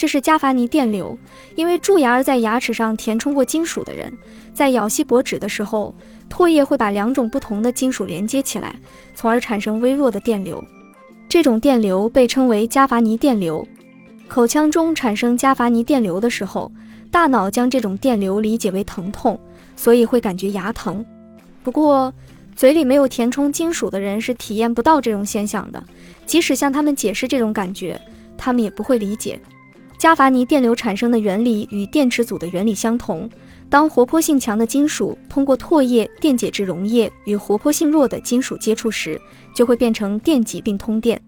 这是加伐尼电流，因为蛀牙儿在牙齿上填充过金属的人，在咬锡箔纸的时候，唾液会把两种不同的金属连接起来，从而产生微弱的电流。这种电流被称为加伐尼电流。口腔中产生加伐尼电流的时候，大脑将这种电流理解为疼痛，所以会感觉牙疼。不过，嘴里没有填充金属的人是体验不到这种现象的，即使向他们解释这种感觉，他们也不会理解。加法尼电流产生的原理与电池组的原理相同。当活泼性强的金属通过唾液电解质溶液与活泼性弱的金属接触时，就会变成电极并通电。